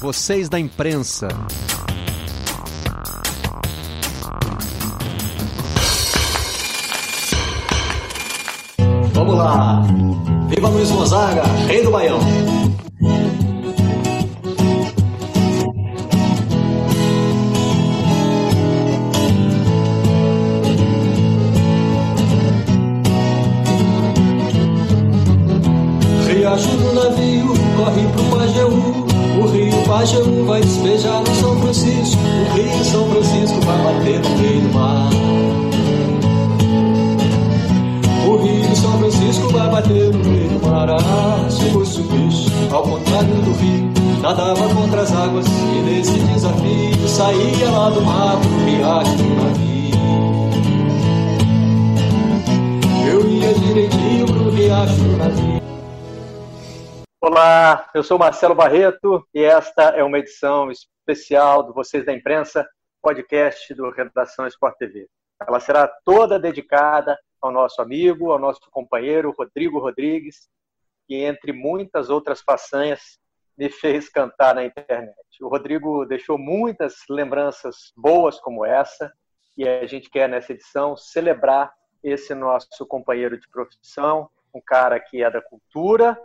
vocês da imprensa. Vamos lá! Viva Luiz Gonzaga, rei do Baião! Rio Pajeú vai despejar no São Francisco. O rio São Francisco vai bater no meio do mar. O rio São Francisco vai bater no meio do mar. Ah, Se fosse o peixe, ao contrário do rio Nadava contra as águas. E nesse desafio Saía lá do mar pro riacho do navio. Eu ia direitinho pro riacho do navio Olá, eu sou Marcelo Barreto e esta é uma edição especial do Vocês da Imprensa, podcast do Redação Sport TV. Ela será toda dedicada ao nosso amigo, ao nosso companheiro Rodrigo Rodrigues, que entre muitas outras façanhas me fez cantar na internet. O Rodrigo deixou muitas lembranças boas como essa e a gente quer nessa edição celebrar esse nosso companheiro de profissão, um cara que é da cultura,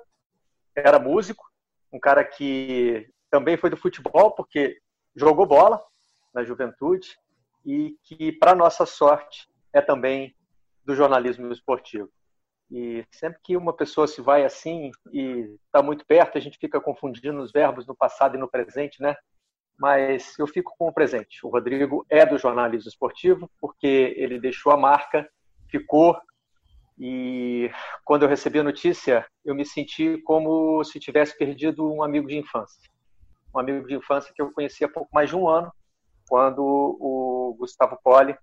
era músico, um cara que também foi do futebol, porque jogou bola na juventude e que, para nossa sorte, é também do jornalismo esportivo. E sempre que uma pessoa se vai assim e está muito perto, a gente fica confundindo os verbos no passado e no presente, né? Mas eu fico com o presente. O Rodrigo é do jornalismo esportivo porque ele deixou a marca, ficou e quando eu recebi a notícia, eu me senti como se tivesse perdido um amigo de infância. Um amigo de infância que eu conhecia há pouco mais de um ano, quando o Gustavo Poli,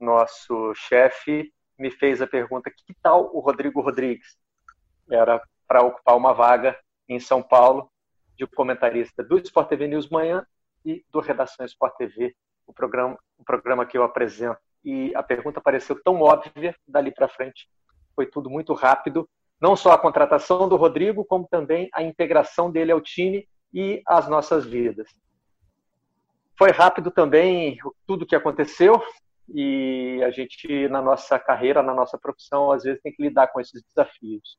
nosso chefe, me fez a pergunta: que tal o Rodrigo Rodrigues? Era para ocupar uma vaga em São Paulo de comentarista do Sport TV News Manhã e do Redação Sport TV, o programa, o programa que eu apresento e a pergunta pareceu tão óbvia, dali para frente foi tudo muito rápido. Não só a contratação do Rodrigo, como também a integração dele ao time e às nossas vidas. Foi rápido também tudo que aconteceu e a gente, na nossa carreira, na nossa profissão, às vezes tem que lidar com esses desafios.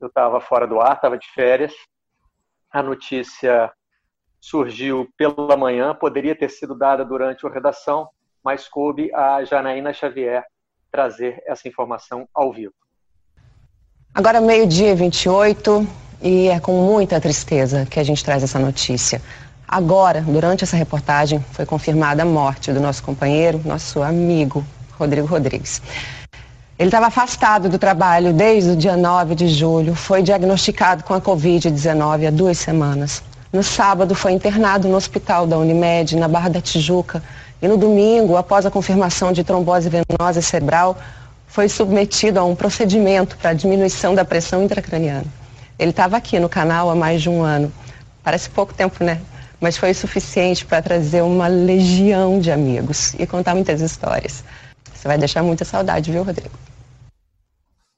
Eu estava fora do ar, estava de férias, a notícia surgiu pela manhã, poderia ter sido dada durante a redação, mas coube a Janaína Xavier trazer essa informação ao vivo. Agora, meio-dia 28, e é com muita tristeza que a gente traz essa notícia. Agora, durante essa reportagem, foi confirmada a morte do nosso companheiro, nosso amigo, Rodrigo Rodrigues. Ele estava afastado do trabalho desde o dia 9 de julho, foi diagnosticado com a Covid-19 há duas semanas. No sábado, foi internado no hospital da Unimed, na Barra da Tijuca, e no domingo, após a confirmação de trombose venosa cerebral, foi submetido a um procedimento para diminuição da pressão intracraniana. Ele estava aqui no canal há mais de um ano. Parece pouco tempo, né? Mas foi suficiente para trazer uma legião de amigos e contar muitas histórias. Você vai deixar muita saudade, viu, Rodrigo?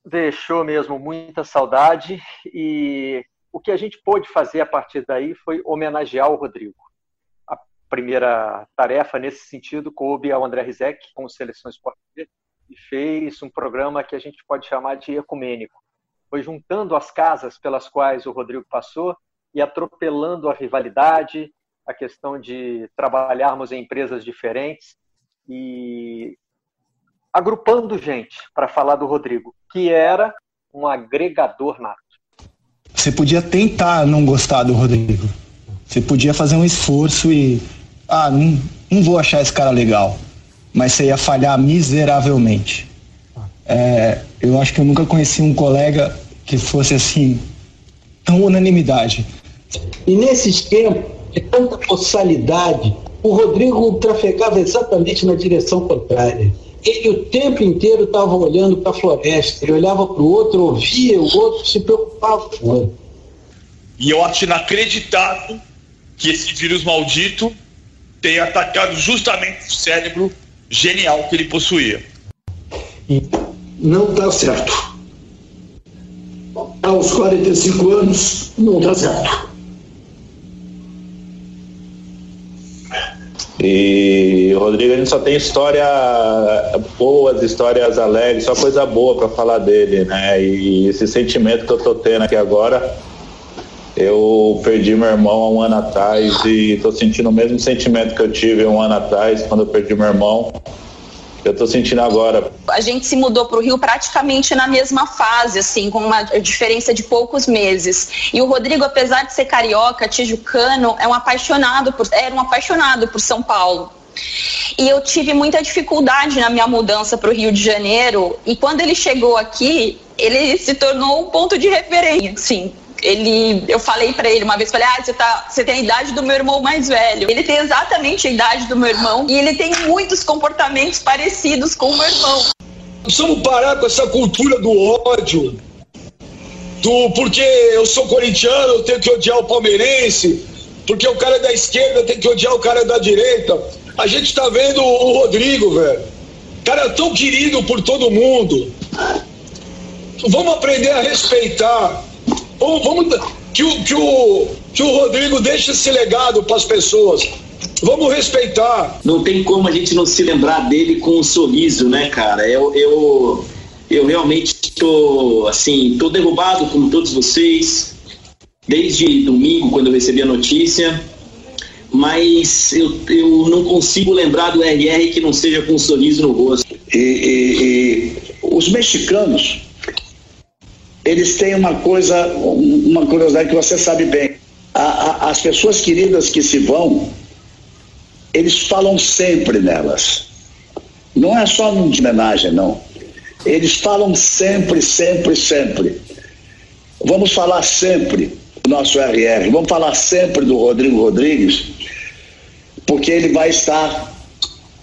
Deixou mesmo muita saudade e o que a gente pôde fazer a partir daí foi homenagear o Rodrigo primeira tarefa nesse sentido coube ao André Rizek com o Seleção Esportiva e fez um programa que a gente pode chamar de ecumênico. Foi juntando as casas pelas quais o Rodrigo passou e atropelando a rivalidade, a questão de trabalharmos em empresas diferentes e agrupando gente para falar do Rodrigo, que era um agregador nato. Você podia tentar não gostar do Rodrigo. Você podia fazer um esforço e ah, não, não vou achar esse cara legal, mas você ia falhar miseravelmente. É, eu acho que eu nunca conheci um colega que fosse assim, tão unanimidade. E nesses tempos de tanta possalidade, o Rodrigo trafegava exatamente na direção contrária. Ele o tempo inteiro estava olhando para a floresta, ele olhava para o outro, ouvia o outro, se preocupava com o outro. E eu acho inacreditável que esse vírus maldito tem atacado justamente o cérebro genial que ele possuía. E não está certo. Aos 45 anos, não está certo. E Rodrigo, a gente só tem história boas, histórias alegres, só coisa boa para falar dele, né? E esse sentimento que eu tô tendo aqui agora, eu perdi meu irmão há um ano atrás e tô sentindo o mesmo sentimento que eu tive um ano atrás quando eu perdi meu irmão eu tô sentindo agora. A gente se mudou para o Rio praticamente na mesma fase, assim, com uma diferença de poucos meses. E o Rodrigo, apesar de ser carioca, tijucano, é um apaixonado por, era um apaixonado por São Paulo. E eu tive muita dificuldade na minha mudança para o Rio de Janeiro. E quando ele chegou aqui, ele se tornou um ponto de referência, assim, ele, eu falei para ele uma vez, falei, ah, você, tá, você tem a idade do meu irmão mais velho. Ele tem exatamente a idade do meu irmão e ele tem muitos comportamentos parecidos com o meu irmão. Precisamos parar com essa cultura do ódio, do porque eu sou corintiano, eu tenho que odiar o palmeirense, porque o cara é da esquerda tem que odiar o cara da direita. A gente tá vendo o Rodrigo, velho. Cara tão querido por todo mundo. Vamos aprender a respeitar Vamos, vamos que, o, que, o, que o Rodrigo deixe esse legado para as pessoas. Vamos respeitar. Não tem como a gente não se lembrar dele com um sorriso, né, cara? Eu, eu, eu realmente estou, assim, tô derrubado como todos vocês, desde domingo, quando eu recebi a notícia, mas eu, eu não consigo lembrar do RR que não seja com um sorriso no rosto. E, e, e os mexicanos eles têm uma coisa, uma curiosidade que você sabe bem. A, a, as pessoas queridas que se vão, eles falam sempre nelas. Não é só numa homenagem, não. Eles falam sempre, sempre, sempre. Vamos falar sempre do nosso RR, vamos falar sempre do Rodrigo Rodrigues, porque ele vai estar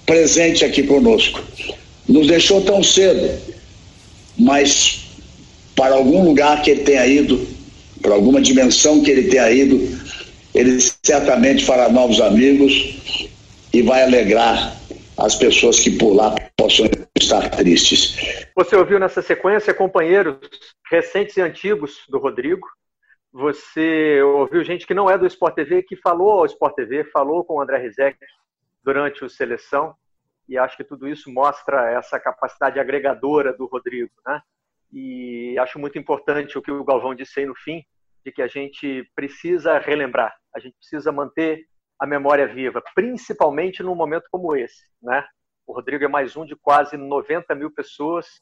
presente aqui conosco. Nos deixou tão cedo, mas para algum lugar que ele tenha ido, para alguma dimensão que ele tenha ido, ele certamente fará novos amigos e vai alegrar as pessoas que por lá possam estar tristes. Você ouviu nessa sequência companheiros recentes e antigos do Rodrigo. Você ouviu gente que não é do Sport TV, que falou ao Sport TV, falou com o André Rizek durante o Seleção, e acho que tudo isso mostra essa capacidade agregadora do Rodrigo, né? E acho muito importante o que o Galvão disse aí no fim, de que a gente precisa relembrar, a gente precisa manter a memória viva, principalmente num momento como esse. Né? O Rodrigo é mais um de quase 90 mil pessoas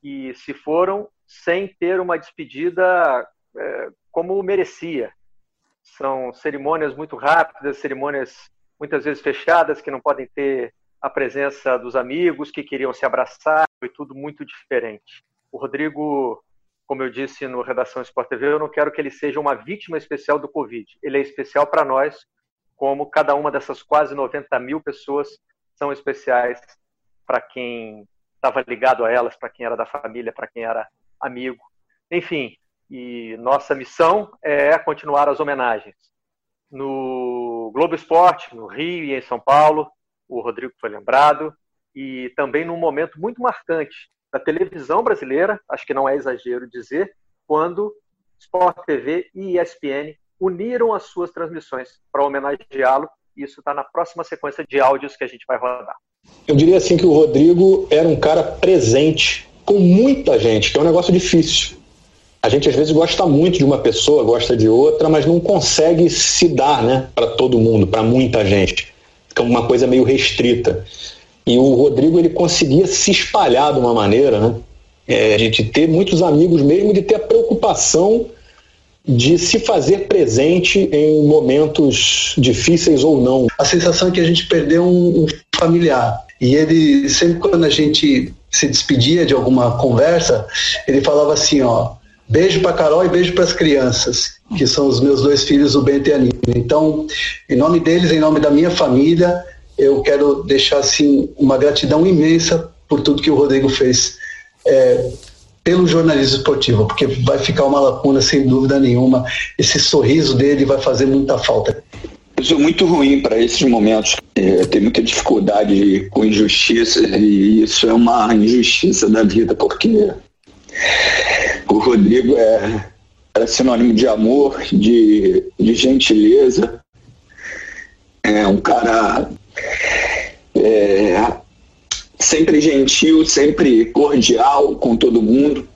que se foram sem ter uma despedida é, como merecia. São cerimônias muito rápidas, cerimônias muitas vezes fechadas, que não podem ter a presença dos amigos que queriam se abraçar, foi tudo muito diferente. O Rodrigo, como eu disse no Redação Sport TV, eu não quero que ele seja uma vítima especial do Covid. Ele é especial para nós, como cada uma dessas quase 90 mil pessoas são especiais para quem estava ligado a elas, para quem era da família, para quem era amigo. Enfim, e nossa missão é continuar as homenagens. No Globo Esporte, no Rio e em São Paulo, o Rodrigo foi lembrado, e também num momento muito marcante da televisão brasileira, acho que não é exagero dizer, quando Sport TV e ESPN uniram as suas transmissões para homenageá-lo. Isso está na próxima sequência de áudios que a gente vai rodar. Eu diria assim que o Rodrigo era um cara presente com muita gente, que é um negócio difícil. A gente às vezes gosta muito de uma pessoa, gosta de outra, mas não consegue se dar, né, para todo mundo, para muita gente. Fica uma coisa meio restrita. E o Rodrigo ele conseguia se espalhar de uma maneira, né? É, de ter muitos amigos mesmo, de ter a preocupação de se fazer presente em momentos difíceis ou não. A sensação é que a gente perdeu um, um familiar. E ele, sempre quando a gente se despedia de alguma conversa, ele falava assim, ó, beijo para Carol e beijo para as crianças, que são os meus dois filhos, o Bento e a Nina. Então, em nome deles, em nome da minha família, eu quero deixar assim uma gratidão imensa por tudo que o Rodrigo fez é, pelo jornalismo esportivo, porque vai ficar uma lacuna sem dúvida nenhuma. Esse sorriso dele vai fazer muita falta. Eu sou muito ruim para esses momentos. É, tenho muita dificuldade com injustiça e isso é uma injustiça da vida, porque o Rodrigo é, era sinônimo de amor, de, de gentileza. É um cara é, sempre gentil, sempre cordial com todo mundo.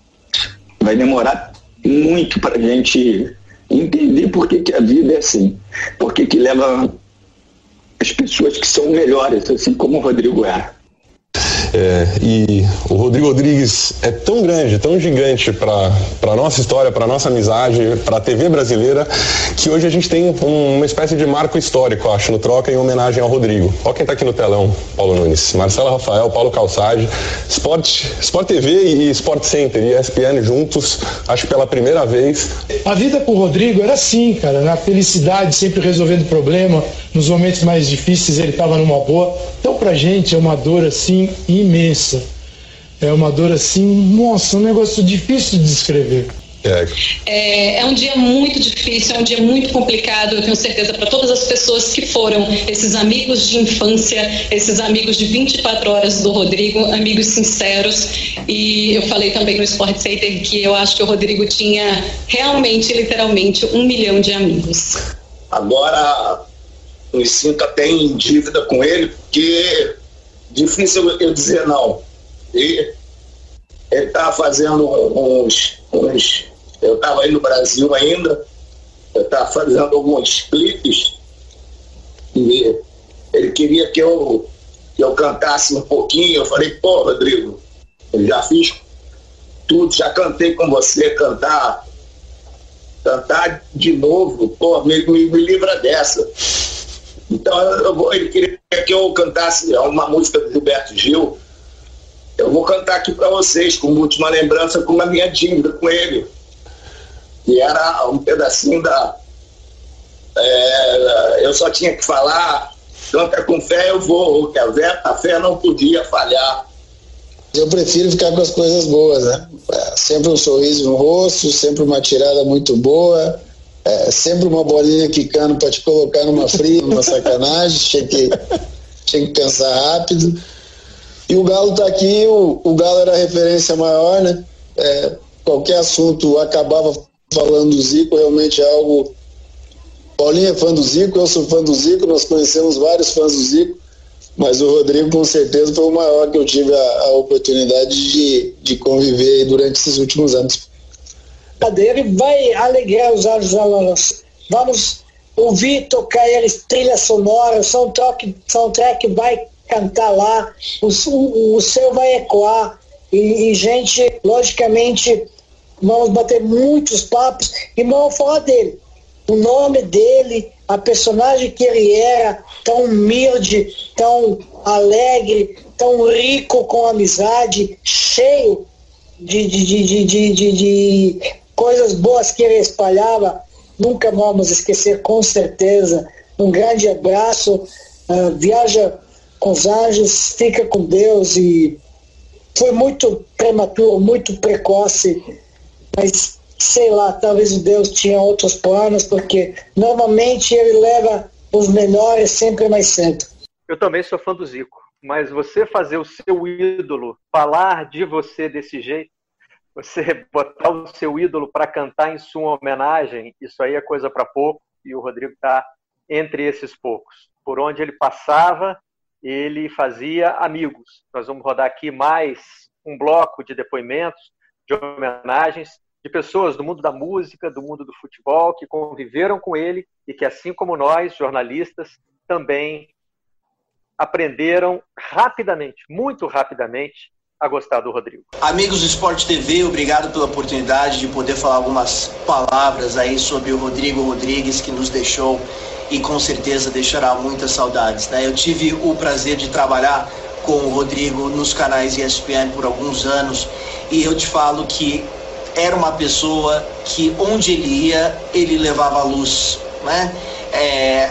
Vai demorar muito para a gente entender por que, que a vida é assim, por que, que leva as pessoas que são melhores, assim como o Rodrigo é. É, e o Rodrigo Rodrigues é tão grande, tão gigante para a nossa história, para nossa amizade, para a TV brasileira, que hoje a gente tem um, uma espécie de marco histórico, acho, no Troca, em homenagem ao Rodrigo. Olha quem está aqui no telão, Paulo Nunes. Marcela Rafael, Paulo Calçade, Sport, Sport TV e Sport Center e ESPN juntos, acho pela primeira vez. A vida com o Rodrigo era assim, cara, na felicidade, sempre resolvendo problema, nos momentos mais difíceis ele estava numa boa. Então, pra gente é uma dor assim imensa. É uma dor assim, nossa, um negócio difícil de descrever. É, é um dia muito difícil, é um dia muito complicado, eu tenho certeza, para todas as pessoas que foram esses amigos de infância, esses amigos de 24 horas do Rodrigo, amigos sinceros. E eu falei também no Sport Center que eu acho que o Rodrigo tinha realmente, literalmente, um milhão de amigos. Agora, me sinto até em dívida com ele, porque difícil eu dizer não. E ele estava fazendo uns, uns. Eu estava aí no Brasil ainda, eu estava fazendo alguns clipes e ele queria que eu, que eu cantasse um pouquinho. Eu falei, pô, Rodrigo, eu já fiz tudo, já cantei com você, cantar, cantar de novo, pô, me, me, me livra dessa. Então eu vou, ele queria que eu cantasse uma música do Gilberto Gil. Eu vou cantar aqui para vocês, como última lembrança, com a minha dívida com ele. E era um pedacinho da. É, eu só tinha que falar, canta com fé, eu vou, que a fé, a fé não podia falhar. Eu prefiro ficar com as coisas boas, né? É, sempre um sorriso no rosto, sempre uma tirada muito boa é, sempre uma bolinha quicando para te colocar numa fria, numa sacanagem, tinha que, tinha que pensar rápido. E o Galo está aqui, o, o Galo era a referência maior, né? É, qualquer assunto acabava falando do Zico, realmente é algo. Paulinho é fã do Zico, eu sou fã do Zico, nós conhecemos vários fãs do Zico, mas o Rodrigo com certeza foi o maior que eu tive a, a oportunidade de, de conviver durante esses últimos anos dele vai alegrar os olhos alunos. Vamos ouvir tocar eles trilha sonora, soundtrack, soundtrack vai cantar lá, o, o, o seu vai ecoar e, e, gente, logicamente, vamos bater muitos papos e vamos falar dele. O nome dele, a personagem que ele era, tão humilde, tão alegre, tão rico com amizade, cheio de, de, de, de, de, de coisas boas que ele espalhava, nunca vamos esquecer, com certeza. Um grande abraço, uh, viaja com os anjos, fica com Deus e foi muito prematuro, muito precoce, mas sei lá, talvez Deus tinha outros planos, porque normalmente ele leva os melhores sempre mais cedo. Eu também sou fã do Zico, mas você fazer o seu ídolo falar de você desse jeito, você botar o seu ídolo para cantar em sua homenagem, isso aí é coisa para pouco, e o Rodrigo está entre esses poucos. Por onde ele passava, ele fazia amigos. Nós vamos rodar aqui mais um bloco de depoimentos, de homenagens, de pessoas do mundo da música, do mundo do futebol, que conviveram com ele e que, assim como nós, jornalistas, também aprenderam rapidamente, muito rapidamente, a gostar do Rodrigo. Amigos do Esporte TV, obrigado pela oportunidade de poder falar algumas palavras aí sobre o Rodrigo Rodrigues que nos deixou e com certeza deixará muitas saudades. Né? Eu tive o prazer de trabalhar com o Rodrigo nos canais ESPN por alguns anos e eu te falo que era uma pessoa que onde ele ia, ele levava a luz. Né? É,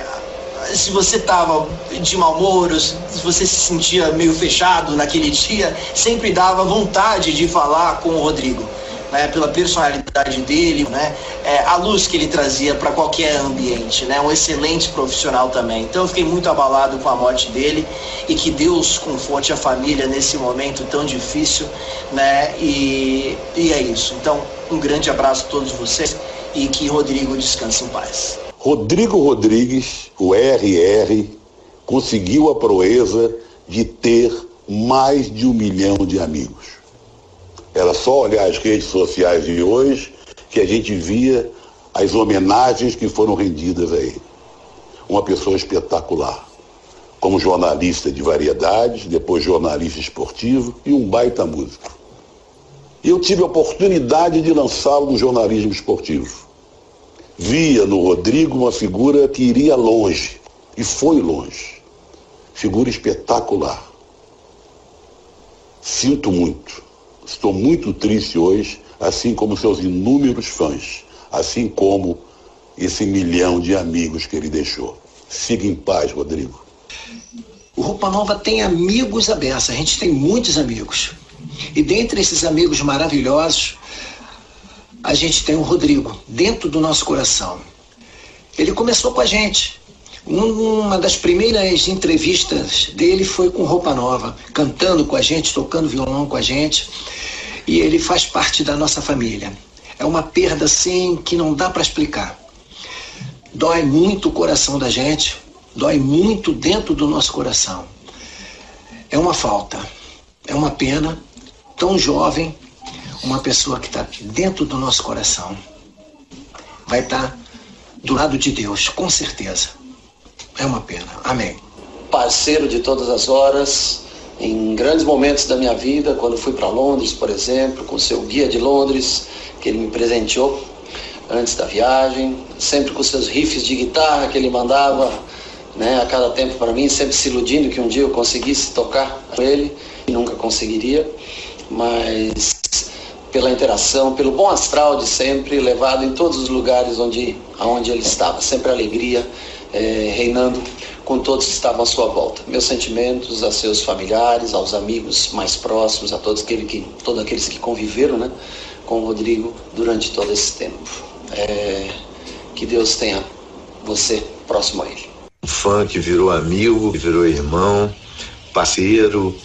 se você estava de mau humor, se você se sentia meio fechado naquele dia, sempre dava vontade de falar com o Rodrigo. Né, pela personalidade dele, né, é, a luz que ele trazia para qualquer ambiente, né, um excelente profissional também. Então eu fiquei muito abalado com a morte dele e que Deus conforte a família nesse momento tão difícil, né, e, e é isso. Então um grande abraço a todos vocês e que Rodrigo descanse em paz. Rodrigo Rodrigues, o RR, conseguiu a proeza de ter mais de um milhão de amigos. Era só olhar as redes sociais de hoje que a gente via as homenagens que foram rendidas a ele. Uma pessoa espetacular. Como jornalista de variedades, depois jornalista esportivo e um baita músico. Eu tive a oportunidade de lançá-lo no jornalismo esportivo. Via no Rodrigo uma figura que iria longe, e foi longe. Figura espetacular. Sinto muito. Estou muito triste hoje, assim como seus inúmeros fãs, assim como esse milhão de amigos que ele deixou. Siga em paz, Rodrigo. O Roupa Nova tem amigos abertos, a gente tem muitos amigos. E dentre esses amigos maravilhosos, a gente tem o Rodrigo, dentro do nosso coração. Ele começou com a gente. Uma das primeiras entrevistas dele foi com roupa nova, cantando com a gente, tocando violão com a gente. E ele faz parte da nossa família. É uma perda assim que não dá para explicar. Dói muito o coração da gente, dói muito dentro do nosso coração. É uma falta, é uma pena. Tão jovem, uma pessoa que está dentro do nosso coração. Vai estar tá do lado de Deus, com certeza. É uma pena. Amém. Parceiro de todas as horas, em grandes momentos da minha vida, quando fui para Londres, por exemplo, com seu guia de Londres, que ele me presenteou antes da viagem, sempre com seus riffs de guitarra que ele mandava né, a cada tempo para mim, sempre se iludindo que um dia eu conseguisse tocar com ele, e nunca conseguiria, mas pela interação, pelo bom astral de sempre, levado em todos os lugares onde, onde ele estava. Sempre alegria é, reinando com todos que estavam à sua volta. Meus sentimentos a seus familiares, aos amigos mais próximos, a todos, aquele que, todos aqueles que conviveram né, com o Rodrigo durante todo esse tempo. É, que Deus tenha você próximo a ele. Um fã que virou amigo, que virou irmão, parceiro,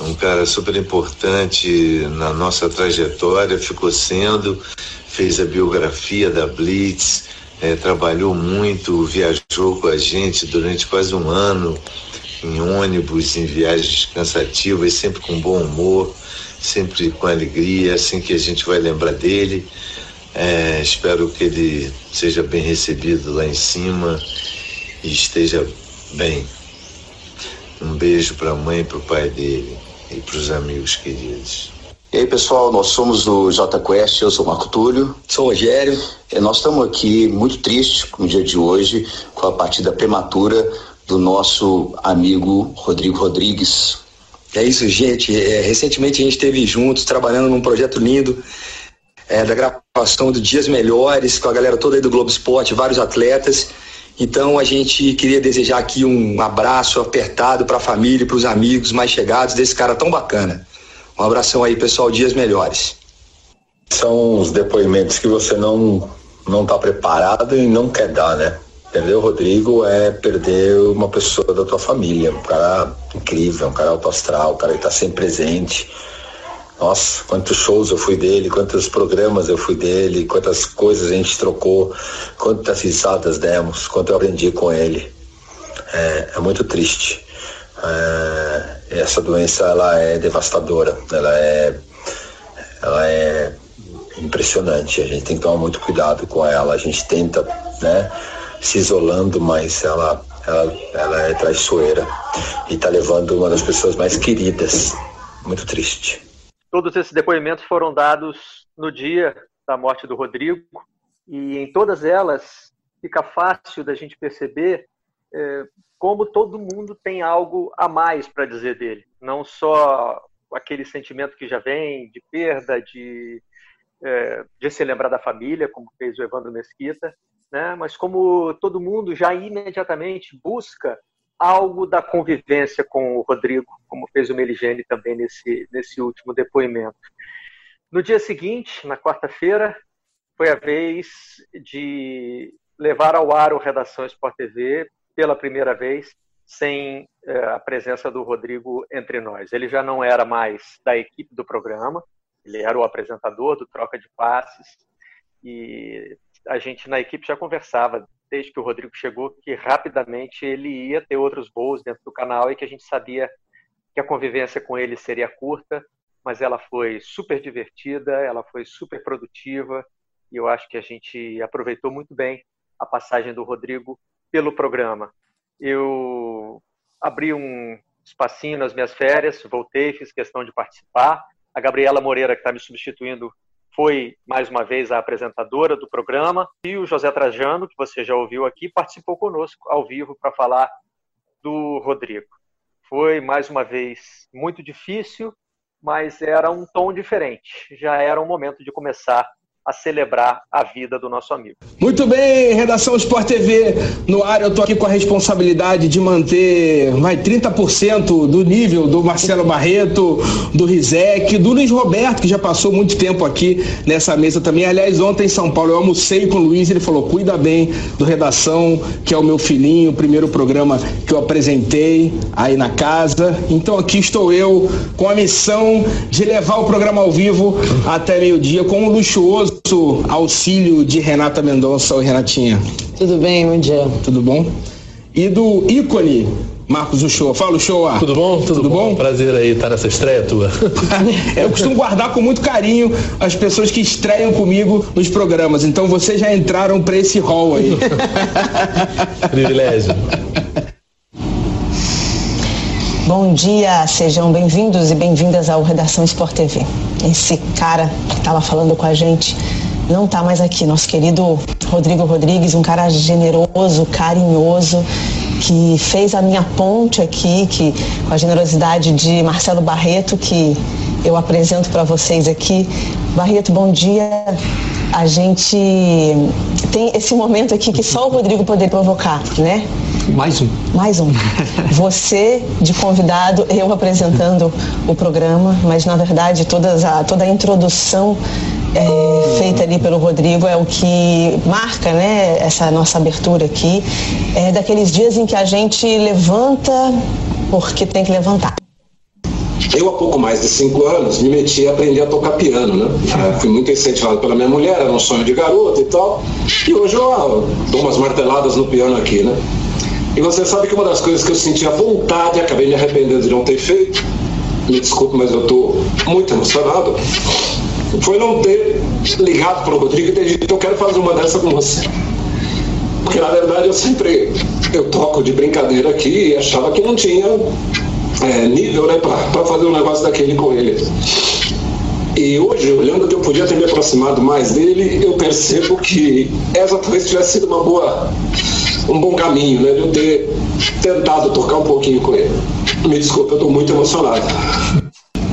um cara super importante na nossa trajetória, ficou sendo, fez a biografia da Blitz, é, trabalhou muito, viajou com a gente durante quase um ano, em ônibus, em viagens cansativas, sempre com bom humor, sempre com alegria, assim que a gente vai lembrar dele. É, espero que ele seja bem recebido lá em cima e esteja bem. Um beijo para a mãe e para o pai dele e para os amigos queridos. E aí, pessoal, nós somos o J Quest, eu sou o Marco Túlio. Sou o Rogério. E nós estamos aqui muito tristes no dia de hoje com a partida prematura do nosso amigo Rodrigo Rodrigues. É isso, gente. É, recentemente a gente esteve juntos trabalhando num projeto lindo é, da gravação do Dias Melhores com a galera toda aí do Globo Esporte, vários atletas. Então a gente queria desejar aqui um abraço apertado para a família, para os amigos mais chegados desse cara tão bacana. Um abração aí, pessoal, dias melhores. São os depoimentos que você não não está preparado e não quer dar, né? Entendeu, Rodrigo? É perder uma pessoa da tua família, um cara incrível, um cara alto astral, um cara que está sempre presente nossa, quantos shows eu fui dele, quantos programas eu fui dele, quantas coisas a gente trocou, quantas risadas demos, quanto eu aprendi com ele. É, é muito triste. É, essa doença ela é devastadora, ela é, ela é impressionante. A gente tem que tomar muito cuidado com ela. A gente tenta, né, se isolando, mas ela, ela, ela é traiçoeira e está levando uma das pessoas mais queridas. Muito triste. Todos esses depoimentos foram dados no dia da morte do Rodrigo e em todas elas fica fácil da gente perceber é, como todo mundo tem algo a mais para dizer dele, não só aquele sentimento que já vem de perda, de, é, de se lembrar da família, como fez o Evandro Mesquita, né? mas como todo mundo já imediatamente busca algo da convivência com o Rodrigo, como fez o Meligene também nesse, nesse último depoimento. No dia seguinte, na quarta-feira, foi a vez de levar ao ar o Redação Sport TV pela primeira vez, sem é, a presença do Rodrigo entre nós. Ele já não era mais da equipe do programa, ele era o apresentador do Troca de Passes, e a gente na equipe já conversava desde que o Rodrigo chegou, que rapidamente ele ia ter outros voos dentro do canal e que a gente sabia que a convivência com ele seria curta, mas ela foi super divertida, ela foi super produtiva e eu acho que a gente aproveitou muito bem a passagem do Rodrigo pelo programa. Eu abri um espacinho nas minhas férias, voltei, fiz questão de participar. A Gabriela Moreira, que está me substituindo, foi mais uma vez a apresentadora do programa. E o José Trajano, que você já ouviu aqui, participou conosco ao vivo para falar do Rodrigo. Foi mais uma vez muito difícil, mas era um tom diferente. Já era um momento de começar a celebrar a vida do nosso amigo. Muito bem, redação Sport TV no ar. Eu tô aqui com a responsabilidade de manter vai 30% do nível do Marcelo Barreto, do Rizek, do Luiz Roberto, que já passou muito tempo aqui nessa mesa também. Aliás, ontem em São Paulo eu almocei com o Luiz, ele falou: "Cuida bem do redação, que é o meu filhinho, o primeiro programa que eu apresentei aí na casa". Então aqui estou eu com a missão de levar o programa ao vivo até meio-dia com o luxuoso auxílio de Renata Mendonça. Oi, Renatinha. Tudo bem, bom dia. Tudo bom? E do ícone Marcos Uchoa. Fala, Uchoa. Tudo bom? Tudo, Tudo bom? bom? Prazer aí estar nessa estreia tua. eu costumo guardar com muito carinho as pessoas que estreiam comigo nos programas. Então vocês já entraram para esse hall aí. Privilégio. Bom dia, sejam bem-vindos e bem-vindas ao Redação Sport TV. Esse cara que estava falando com a gente não está mais aqui, nosso querido Rodrigo Rodrigues, um cara generoso, carinhoso, que fez a minha ponte aqui, que com a generosidade de Marcelo Barreto, que eu apresento para vocês aqui. Barreto, bom dia. A gente tem esse momento aqui que só o Rodrigo poderia provocar, né? Mais um. Mais um. Você de convidado, eu apresentando o programa, mas na verdade todas a, toda a introdução é, feita ali pelo Rodrigo é o que marca né, essa nossa abertura aqui. É daqueles dias em que a gente levanta porque tem que levantar. Eu, há pouco mais de cinco anos, me meti a aprender a tocar piano, né? É, fui muito incentivado pela minha mulher, era um sonho de garoto e tal. E hoje eu ah, dou umas marteladas no piano aqui, né? E você sabe que uma das coisas que eu sentia vontade, acabei me arrependendo de não ter feito, me desculpe, mas eu estou muito emocionado, foi não ter ligado para o Rodrigo e ter dito, eu quero fazer uma dessa com você. Porque na verdade eu sempre eu toco de brincadeira aqui e achava que não tinha é, nível né, para fazer um negócio daquele com ele. E hoje, olhando que eu podia ter me aproximado mais dele, eu percebo que essa talvez tivesse sido uma boa um bom caminho, né? De eu ter tentado tocar um pouquinho com ele. Me desculpe, eu estou muito emocionado.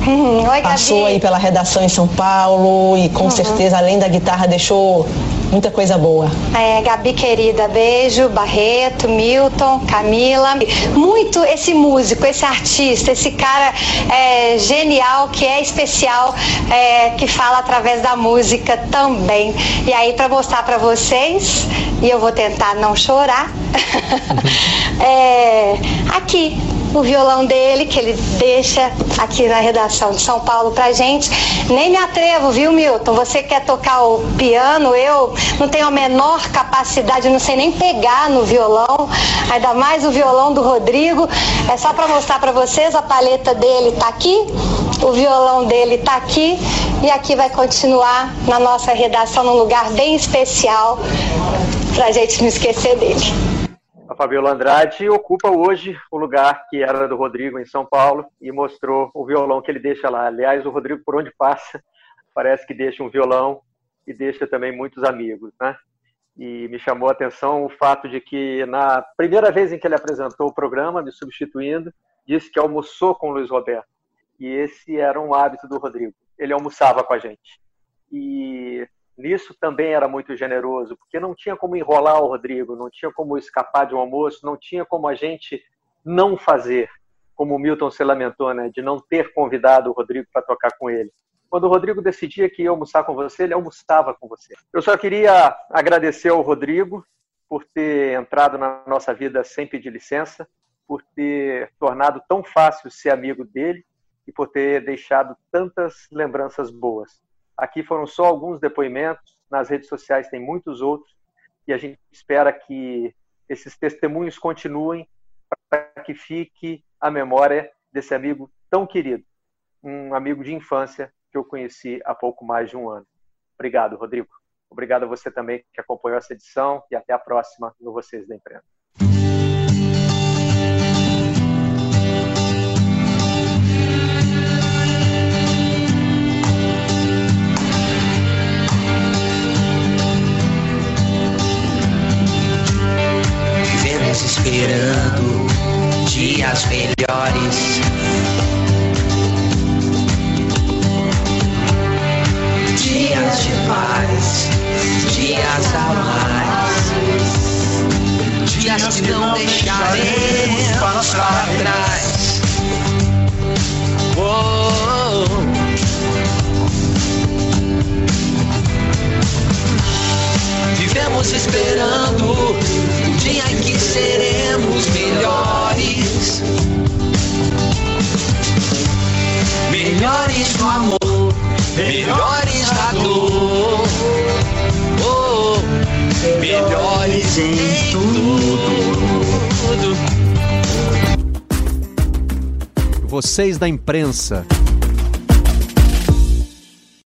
Uhum. Oi, Passou aí pela redação em São Paulo e com uhum. certeza, além da guitarra, deixou muita coisa boa. É, Gabi querida, beijo, Barreto, Milton, Camila. Muito esse músico, esse artista, esse cara é, genial, que é especial, é, que fala através da música também. E aí, para mostrar para vocês, e eu vou tentar não chorar, é, aqui o violão dele, que ele deixa aqui na redação de São Paulo pra gente. Nem me atrevo, viu, Milton? Você quer tocar o piano, eu não tenho a menor capacidade, não sei nem pegar no violão, ainda mais o violão do Rodrigo. É só para mostrar para vocês, a paleta dele tá aqui, o violão dele tá aqui e aqui vai continuar na nossa redação num lugar bem especial pra gente não esquecer dele. A Fabiola Andrade ocupa hoje o lugar que era do Rodrigo em São Paulo e mostrou o violão que ele deixa lá. Aliás, o Rodrigo, por onde passa, parece que deixa um violão e deixa também muitos amigos, né? E me chamou a atenção o fato de que, na primeira vez em que ele apresentou o programa, me substituindo, disse que almoçou com o Luiz Roberto. E esse era um hábito do Rodrigo. Ele almoçava com a gente. E nisso também era muito generoso, porque não tinha como enrolar o Rodrigo, não tinha como escapar de um almoço, não tinha como a gente não fazer, como o Milton se lamentou, né, de não ter convidado o Rodrigo para tocar com ele. Quando o Rodrigo decidia que ia almoçar com você, ele almoçava com você. Eu só queria agradecer ao Rodrigo por ter entrado na nossa vida sem pedir licença, por ter tornado tão fácil ser amigo dele e por ter deixado tantas lembranças boas. Aqui foram só alguns depoimentos, nas redes sociais tem muitos outros, e a gente espera que esses testemunhos continuem para que fique a memória desse amigo tão querido, um amigo de infância que eu conheci há pouco mais de um ano. Obrigado, Rodrigo. Obrigado a você também que acompanhou essa edição e até a próxima no Vocês da Imprensa. Esperando dias melhores. Dias de paz, dias a mais. Dias que não deixaremos para trás. Oh. Vivemos esperando dia em que seremos melhores. Melhores no amor, melhores na dor. Oh, melhores em tudo. Vocês da imprensa.